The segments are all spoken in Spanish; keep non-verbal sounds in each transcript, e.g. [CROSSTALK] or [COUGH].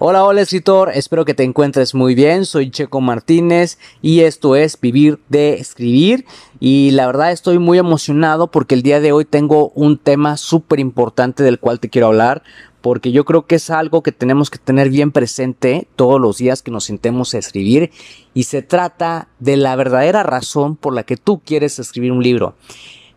Hola, hola escritor, espero que te encuentres muy bien, soy Checo Martínez y esto es Vivir de Escribir. Y la verdad estoy muy emocionado porque el día de hoy tengo un tema súper importante del cual te quiero hablar porque yo creo que es algo que tenemos que tener bien presente todos los días que nos sentemos a escribir. Y se trata de la verdadera razón por la que tú quieres escribir un libro.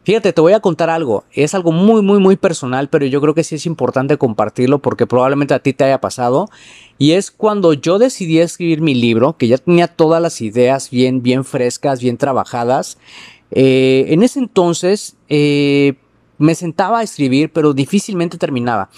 Fíjate, te voy a contar algo. Es algo muy, muy, muy personal, pero yo creo que sí es importante compartirlo porque probablemente a ti te haya pasado. Y es cuando yo decidí escribir mi libro, que ya tenía todas las ideas bien, bien frescas, bien trabajadas. Eh, en ese entonces eh, me sentaba a escribir, pero difícilmente terminaba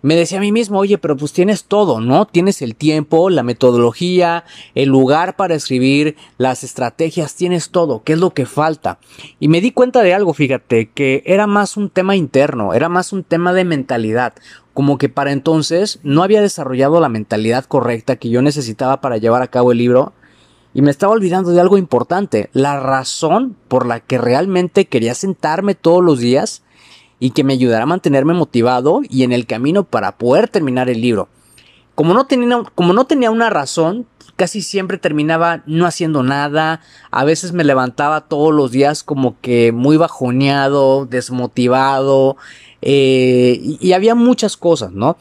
me decía a mí mismo, oye, pero pues tienes todo, ¿no? Tienes el tiempo, la metodología, el lugar para escribir, las estrategias, tienes todo, ¿qué es lo que falta? Y me di cuenta de algo, fíjate, que era más un tema interno, era más un tema de mentalidad, como que para entonces no había desarrollado la mentalidad correcta que yo necesitaba para llevar a cabo el libro. Y me estaba olvidando de algo importante, la razón por la que realmente quería sentarme todos los días y que me ayudará a mantenerme motivado y en el camino para poder terminar el libro. Como no tenía, como no tenía una razón, casi siempre terminaba no haciendo nada, a veces me levantaba todos los días como que muy bajoneado, desmotivado, eh, y, y había muchas cosas, ¿no?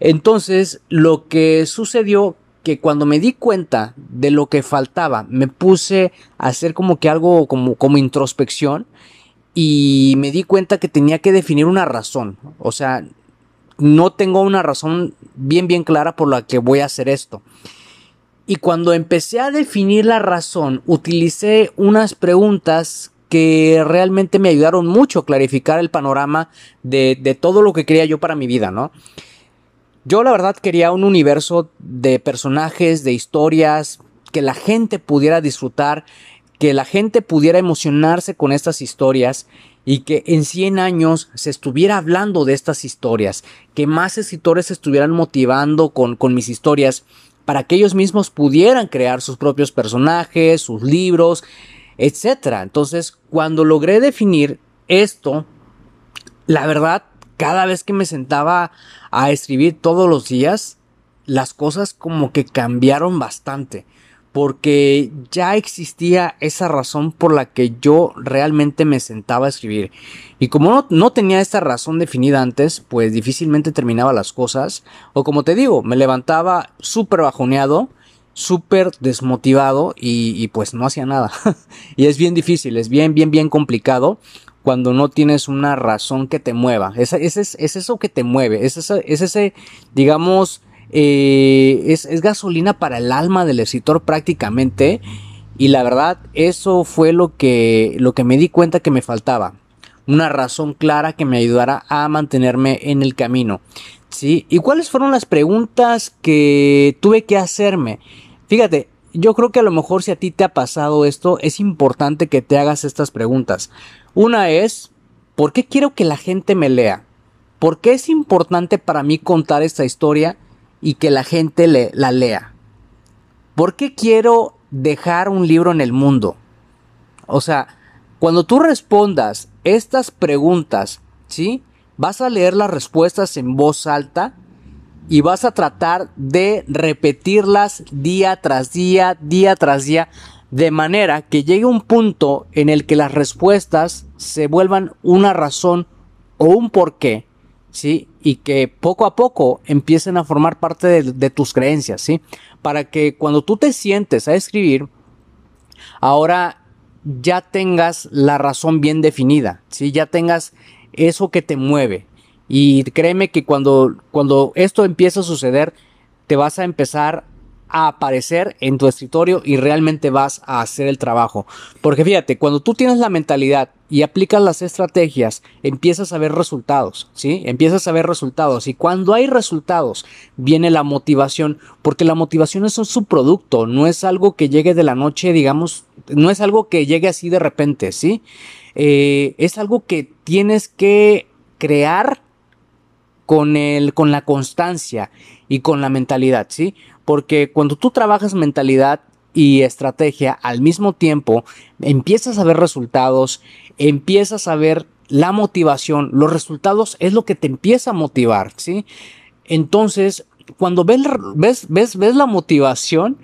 Entonces, lo que sucedió que cuando me di cuenta de lo que faltaba, me puse a hacer como que algo como, como introspección y me di cuenta que tenía que definir una razón. O sea, no tengo una razón bien, bien clara por la que voy a hacer esto. Y cuando empecé a definir la razón, utilicé unas preguntas que realmente me ayudaron mucho a clarificar el panorama de, de todo lo que quería yo para mi vida, ¿no? Yo la verdad quería un universo de personajes, de historias, que la gente pudiera disfrutar que la gente pudiera emocionarse con estas historias y que en 100 años se estuviera hablando de estas historias, que más escritores se estuvieran motivando con, con mis historias para que ellos mismos pudieran crear sus propios personajes, sus libros, etc. Entonces, cuando logré definir esto, la verdad, cada vez que me sentaba a escribir todos los días, las cosas como que cambiaron bastante porque ya existía esa razón por la que yo realmente me sentaba a escribir. Y como no, tenía esta razón definida antes, pues difícilmente terminaba las cosas. O como te digo, me levantaba súper bajoneado, súper desmotivado y, pues no hacía nada. [LAUGHS] y es bien difícil, es bien, bien, bien complicado cuando no tienes una razón que te mueva. Es, es, es eso que te mueve, es, es ese, digamos, eh, es, gasolina para el alma del escritor prácticamente. Y la verdad, eso fue lo que, lo que me di cuenta que me faltaba. Una razón clara que me ayudara a mantenerme en el camino. ¿Sí? ¿Y cuáles fueron las preguntas que tuve que hacerme? Fíjate, yo creo que a lo mejor si a ti te ha pasado esto, es importante que te hagas estas preguntas. Una es, ¿por qué quiero que la gente me lea? ¿Por qué es importante para mí contar esta historia? Y que la gente le, la lea. ¿Por qué quiero dejar un libro en el mundo? O sea, cuando tú respondas estas preguntas, ¿sí? Vas a leer las respuestas en voz alta y vas a tratar de repetirlas día tras día, día tras día, de manera que llegue un punto en el que las respuestas se vuelvan una razón o un porqué ¿sí? Y que poco a poco empiecen a formar parte de, tus creencias, ¿sí? Para que cuando tú te sientes a escribir, ahora ya tengas la razón bien definida, ¿sí? Ya tengas eso que te mueve. Y créeme que cuando, cuando esto empieza a suceder, te vas a empezar a aparecer en tu escritorio y realmente vas a hacer el trabajo. Porque fíjate, cuando tú tienes la mentalidad y aplicas las estrategias, empiezas a ver resultados, ¿sí? Empiezas a ver resultados y cuando hay resultados viene la motivación, porque la motivación es un subproducto, no es algo que llegue de la noche, digamos, no es algo que llegue así de repente, ¿sí? Eh, es algo que tienes que crear con, el, con la constancia y con la mentalidad, ¿sí? Porque cuando tú trabajas mentalidad y estrategia al mismo tiempo, empiezas a ver resultados, empiezas a ver la motivación, los resultados es lo que te empieza a motivar, ¿sí? Entonces, cuando ves, ves, ves, ves la motivación,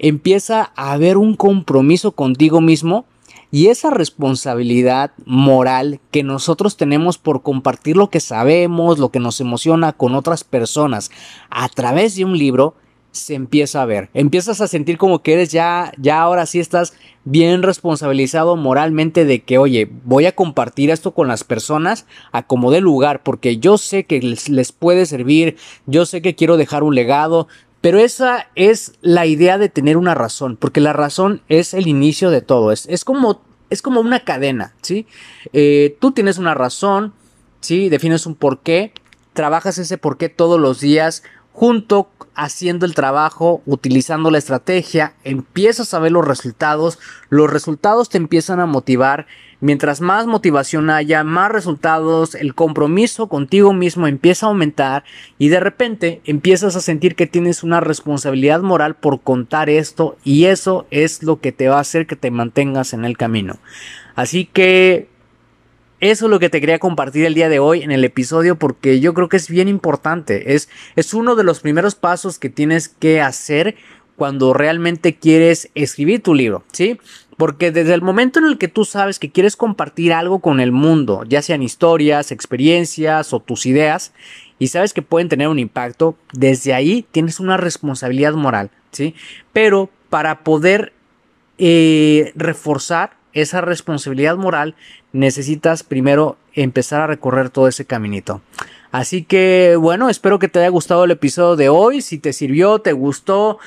empieza a haber un compromiso contigo mismo y esa responsabilidad moral que nosotros tenemos por compartir lo que sabemos, lo que nos emociona con otras personas a través de un libro, se empieza a ver. Empiezas a sentir como que eres ya, ya ahora sí estás bien responsabilizado moralmente de que, oye, voy a compartir esto con las personas a como de lugar, porque yo sé que les, les puede servir, yo sé que quiero dejar un legado, pero esa es la idea de tener una razón, porque la razón es el inicio de todo, es, es como, es como una cadena, ¿sí? Eh, tú tienes una razón, ¿sí? Defines un porqué, trabajas ese porqué todos los días, junto haciendo el trabajo, utilizando la estrategia, empiezas a ver los resultados, los resultados te empiezan a motivar, mientras más motivación haya, más resultados, el compromiso contigo mismo empieza a aumentar y de repente empiezas a sentir que tienes una responsabilidad moral por contar esto y eso es lo que te va a hacer que te mantengas en el camino. Así que eso es lo que te quería compartir el día de hoy en el episodio porque yo creo que es bien importante. Es, es uno de los primeros pasos que tienes que hacer cuando realmente quieres escribir tu libro, ¿sí? Porque desde el momento en el que tú sabes que quieres compartir algo con el mundo, ya sean historias, experiencias o tus ideas, y sabes que pueden tener un impacto, desde ahí tienes una responsabilidad moral, ¿sí? Pero para poder eh, reforzar esa responsabilidad moral, necesitas primero empezar a recorrer todo ese caminito. Así que bueno, espero que te haya gustado el episodio de hoy. Si te sirvió, te gustó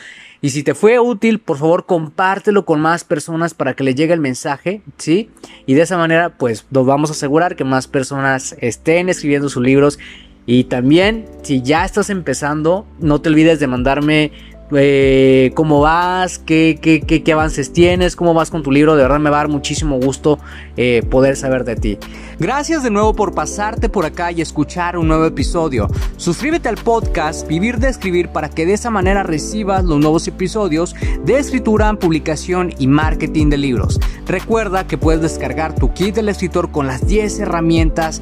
y si te fue útil, por favor compártelo con más personas para que le llegue el mensaje, ¿sí? Y de esa manera pues nos vamos a asegurar que más personas estén escribiendo sus libros. Y también, si ya estás empezando, no te olvides de mandarme eh, cómo vas, qué, qué, qué, avances tienes, cómo vas con tu libro. De verdad me va a dar muchísimo gusto eh, poder saber de ti. Gracias de nuevo por pasarte por acá y escuchar un nuevo episodio. Suscríbete al podcast Vivir de Escribir para que de esa manera recibas los nuevos episodios de escritura, publicación y marketing de libros. Recuerda que puedes descargar tu kit del escritor con las 10 herramientas